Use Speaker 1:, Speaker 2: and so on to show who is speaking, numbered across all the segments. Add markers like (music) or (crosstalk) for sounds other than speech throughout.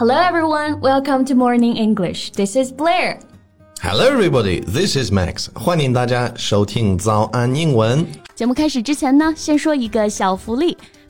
Speaker 1: Hello everyone, welcome to Morning English. This is Blair.
Speaker 2: Hello, everybody. This is Max. 欢迎大家收听早安英文。
Speaker 1: 节目开始之前呢，先说一个小福利。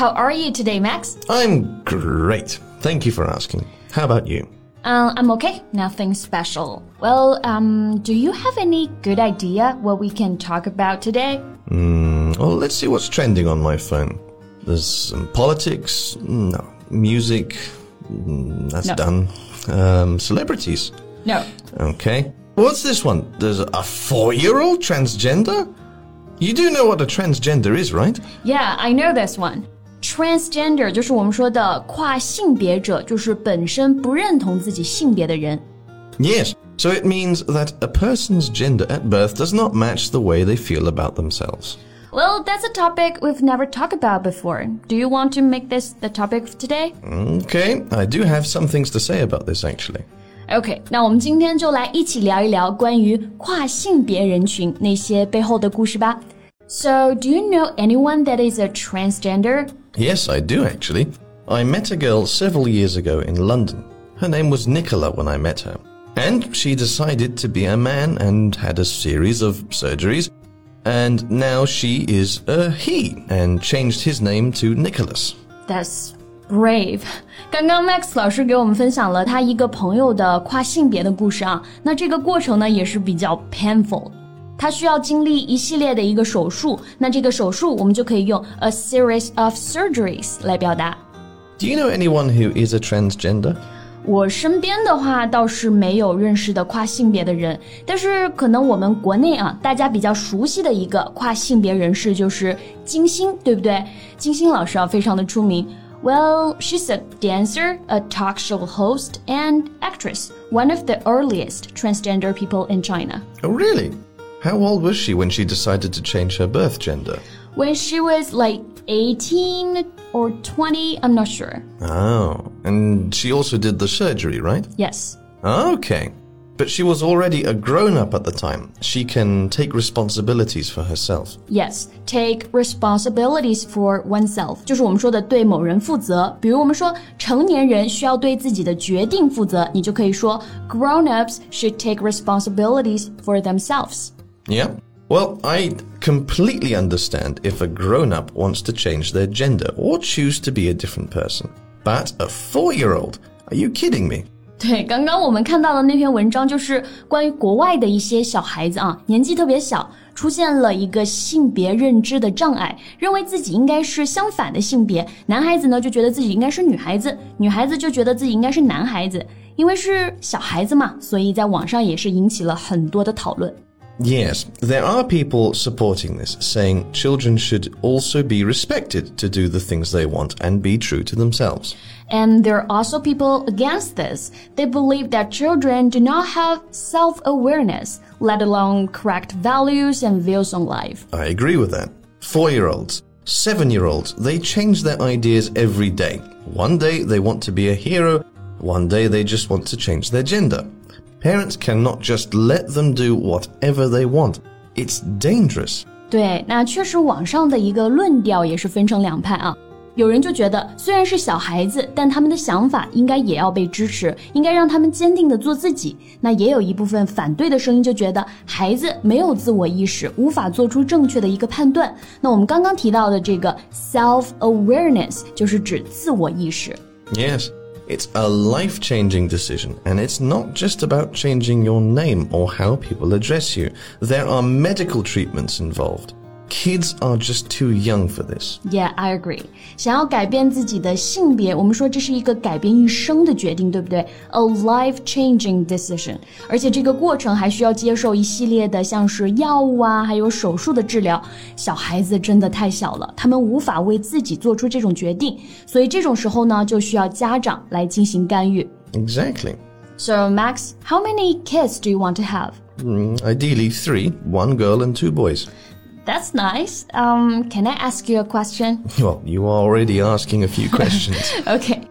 Speaker 1: How are you today, Max?
Speaker 2: I'm great. Thank you for asking. How about you?
Speaker 1: Uh, I'm okay. Nothing special. Well, um, do you have any good idea what we can talk about today?
Speaker 2: Mm, well, let's see what's trending on my phone. There's some politics. No. Music. Mm, that's
Speaker 1: No.
Speaker 2: done. Um, celebrities.
Speaker 1: No.
Speaker 2: Okay. What's this one? There's a four-year-old transgender? You do know what a transgender is, right?
Speaker 1: Yeah, I know this one Transgender 就是我们说的跨性别者，就是本身不认同自己性别的人。
Speaker 2: Yes. So it means that a person's gender at birth does not match the way they feel about themselves.
Speaker 1: Well, that's a topic we've never talked about before. Do you want to make this the topic of today?
Speaker 2: Okay, I do have some things to say about this actually.
Speaker 1: OK，那我们今天就来一起聊一聊关于跨性别人群那些背后的故事吧。So, do you know anyone that is a transgender?
Speaker 2: Yes, I do actually. I met a girl several years ago in London. Her name was Nicola when I met her. And she decided to be a man and had a series of surgeries. And now she is a he and changed his name to Nicholas.
Speaker 1: That's brave。刚刚 Max 老师给我们分享了他一个朋友的跨性别的故事啊，那这个过程呢也是比较 painful。 他需要经历一系列的一个手术，那这个手术我们就可以用 a series of surgeries 来表达。
Speaker 2: Do you know anyone who is a transgender?
Speaker 1: 我身边的话倒是没有认识的跨性别的人，但是可能我们国内啊，大家比较熟悉的一个跨性别人士就是金星，对不对？金星老师啊，非常的出名。Well, she's a dancer, a talk show host, and actress. One of the earliest transgender people in China.
Speaker 2: Oh, really? How old was she when she decided to change her birth gender?
Speaker 1: When she was like 18 or 20, I'm not sure.
Speaker 2: Oh, and she also did the surgery, right?
Speaker 1: Yes.
Speaker 2: Okay. But she was already a grown up at the time. She can take responsibilities for herself.
Speaker 1: Yes, take responsibilities for oneself，就是我们说的对某人负责。比如我们说成年人需要对自己的决定负责，你就可以说 grown-ups should take responsibilities for themselves。
Speaker 2: Yeah? Well, I completely understand if a grown up wants to change their gender or choose to be a different person. But a four year old? Are you kidding me?
Speaker 1: 对，刚刚我们看到的那篇文章就是关于国外的一些小孩子啊，年纪特别小，出现了一个性别认知的障碍，认为自己应该是相反的性别。男孩子呢就觉得自己应该是女孩子，女孩子就觉得自己应该是男孩子。因为是小孩子嘛，所以在网上也是引起了很多的讨论。
Speaker 2: Yes, there are people supporting this, saying children should also be respected to do the things they want and be true to themselves.
Speaker 1: And there are also people against this. They believe that children do not have self awareness, let alone correct values and views on life.
Speaker 2: I agree with that. Four year olds, seven year olds, they change their ideas every day. One day they want to be a hero, one day they just want to change their gender. Parents cannot just let them do whatever they want. It's dangerous.
Speaker 1: 对，那确实网上的一个论调也是分成两派啊。有人就觉得，虽然是小孩子，但他们的想法应该也要被支持，应该让他们坚定的做自己。那也有一部分反对的声音就觉得，孩子没有自我意识，无法做出正确的一个判断。那我们刚刚提到的这个 self awareness 就是指自我意识。
Speaker 2: Yes, it's a life changing decision, and it's not just about changing your name or how people address you. There are medical treatments involved Kids are just too young for this.
Speaker 1: Yeah, I agree. 想要改变自己的性别，我们说这是一个改变一生的决定，对不对？A life-changing decision。而且这个过程还需要接受一系列的像是药物啊，还有手术的治疗。小孩子真的太小了，他们无法为自己做出这种决定，所以这种时候呢，就需要家长来进行干预。
Speaker 2: Exactly.
Speaker 1: So, Max, how many kids do you want to have?
Speaker 2: Mm, ideally, three one girl and two boys.
Speaker 1: That's nice. Um, can I ask you a question? (laughs)
Speaker 2: Well, you are already asking a few (laughs) questions.
Speaker 1: Okay.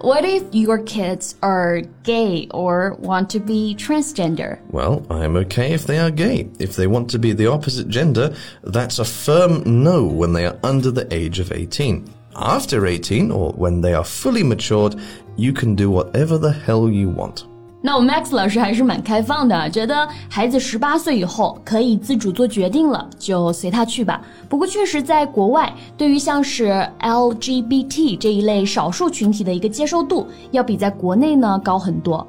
Speaker 1: What if your kids are gay or want to be transgender?
Speaker 2: well, I'm okay if they are gay. If they want to be the opposite gender, that's a firm no when they are under the age of 18. After 18, or when they are fully matured, you can do whatever the hell you want.
Speaker 1: 那我们 Max 老师还是蛮开放的，觉得孩子十八岁以后可以自主做决定了，就随他去吧。不过，确实在国外，对于像是 LGBT 这一类少数群体的一个接受度，要比在国内呢高很多。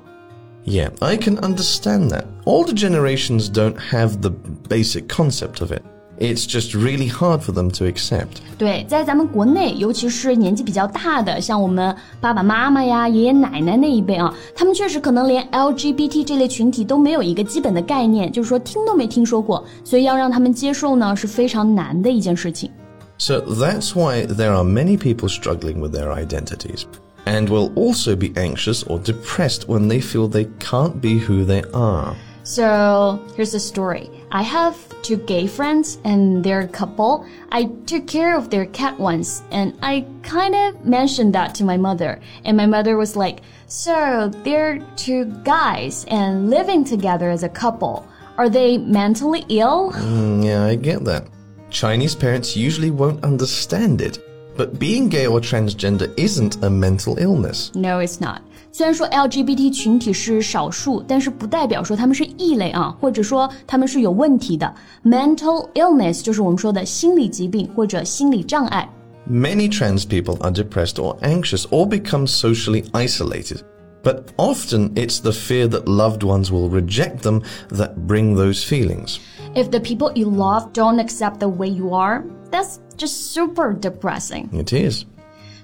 Speaker 2: Yeah, I can understand that. Older generations don't have the basic concept of it. It's just really hard for them to accept.
Speaker 1: 对，在咱们国内，尤其是年纪比较大的，像我们爸爸妈妈呀、爷爷奶奶那一辈啊，他们确实可能连 LGBT 这类群体都没有一个基本的概念，就是说听都没听说过，所以要让他们接受呢，是非常难的一件事情。
Speaker 2: So that's why there are many people struggling with their identities and will also be anxious or depressed when they feel they can't be who they are.
Speaker 1: So here's the story. I have two gay friends and they're a couple. I took care of their cat once and I kind of mentioned that to my mother. And my mother was like, So they're two guys and living together as a couple. Are they mentally ill?
Speaker 2: Mm, yeah, I get that. Chinese parents usually won't understand it, but being gay or transgender isn't a mental illness.
Speaker 1: No, it's not. 虽然说 LGBT 群体是少数，但是不代表说他们是异类啊，或者说他们是有问题的。Mental illness 就是我们说的心理疾病或者心理障碍。
Speaker 2: Many trans people are depressed or anxious or become socially isolated. But often it's the fear that loved ones will reject them that bring those feelings.
Speaker 1: If the people you love don't accept the way you are, that's just super depressing.
Speaker 2: It is.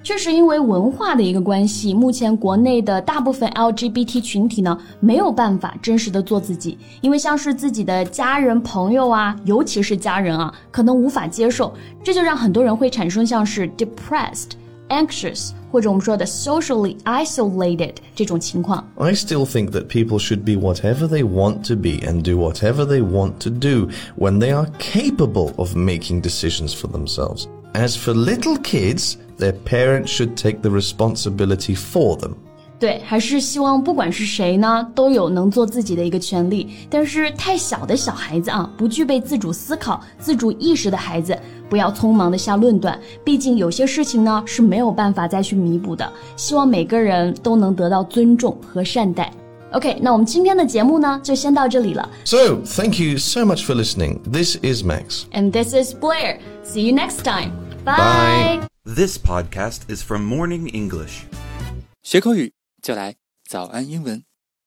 Speaker 1: 确实，因为文化的一个关系，目前国内的大部分 LGBT 群体呢，没有办法真实的做自己，因为像是自己的家人、朋友啊，尤其是家人啊，可能无法接受，这就让很多人会产生像是 depressed、anxious 或者我们说的 socially isolated 这种情况。
Speaker 2: I still think that people should be whatever they want to be and do whatever they want to do when they are capable of making decisions for themselves. As for little kids, their parents should take the responsibility for them.
Speaker 1: 对，还是希望不管是谁呢，都有能做自己的一个权利。但是太小的小孩子啊，不具备自主思考、自主意识的孩子， 不要匆忙的下论断。毕竟有些事情呢是没有办法再去弥补的。希望每个人都能得到尊重和善待。OK，那我们今天的节目呢就先到这里了。
Speaker 2: So, thank you so much for listening. This is Max.
Speaker 1: And this is Blair. See you next time.
Speaker 2: Bye.
Speaker 3: This podcast is from Morning English.
Speaker 4: 学口语就来早安英文。